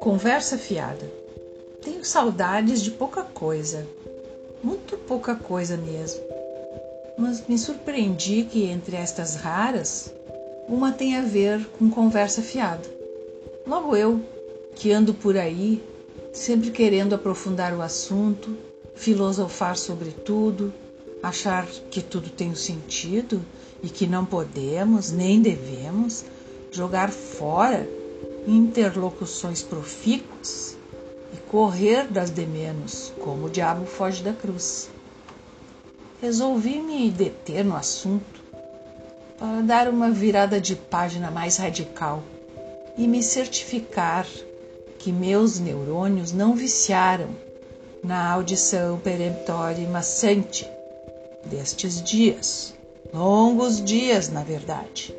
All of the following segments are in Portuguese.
Conversa fiada. Tenho saudades de pouca coisa, muito pouca coisa mesmo. Mas me surpreendi que entre estas raras, uma tem a ver com conversa fiada. Logo eu, que ando por aí, sempre querendo aprofundar o assunto, filosofar sobre tudo, achar que tudo tem um sentido e que não podemos nem devemos jogar fora interlocuções profícuas e correr das de menos, como o diabo foge da cruz. Resolvi me deter no assunto para dar uma virada de página mais radical e me certificar que meus neurônios não viciaram na audição peremptória e maçante destes dias, longos dias, na verdade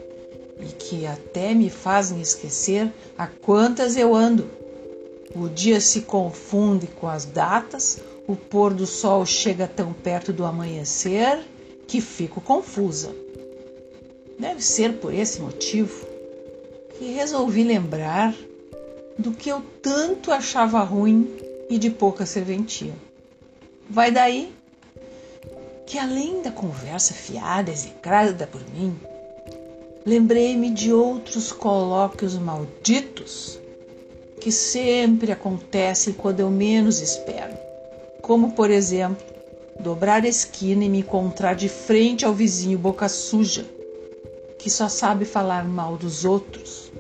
e que até me fazem esquecer a quantas eu ando. O dia se confunde com as datas, o pôr do sol chega tão perto do amanhecer que fico confusa. Deve ser por esse motivo que resolvi lembrar do que eu tanto achava ruim e de pouca serventia. Vai daí que além da conversa fiada execrada por mim, lembrei-me de outros colóquios malditos que sempre acontecem quando eu menos espero. Como, por exemplo, dobrar a esquina e me encontrar de frente ao vizinho boca suja, que só sabe falar mal dos outros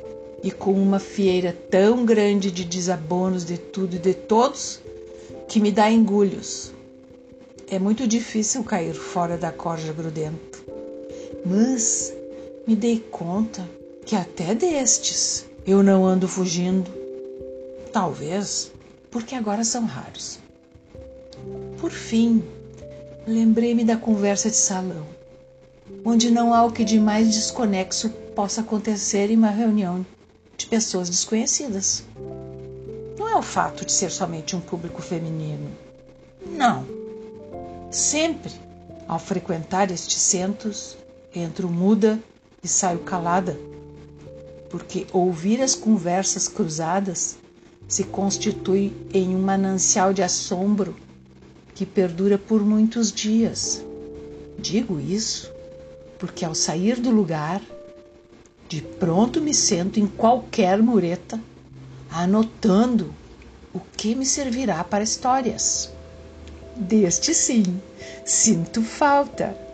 e com uma fieira tão grande de desabonos de tudo e de todos que me dá engulhos. É muito difícil cair fora da corja grudento. Mas me dei conta que até destes eu não ando fugindo. Talvez porque agora são raros. Por fim, lembrei-me da conversa de salão, onde não há o que de mais desconexo possa acontecer em uma reunião de pessoas desconhecidas. Não é o fato de ser somente um público feminino. Não. Sempre, ao frequentar estes centros, entro muda e saio calada, porque ouvir as conversas cruzadas se constitui em um manancial de assombro que perdura por muitos dias. Digo isso porque ao sair do lugar, de pronto me sento em qualquer mureta, anotando o que me servirá para histórias. Deste sim, sinto falta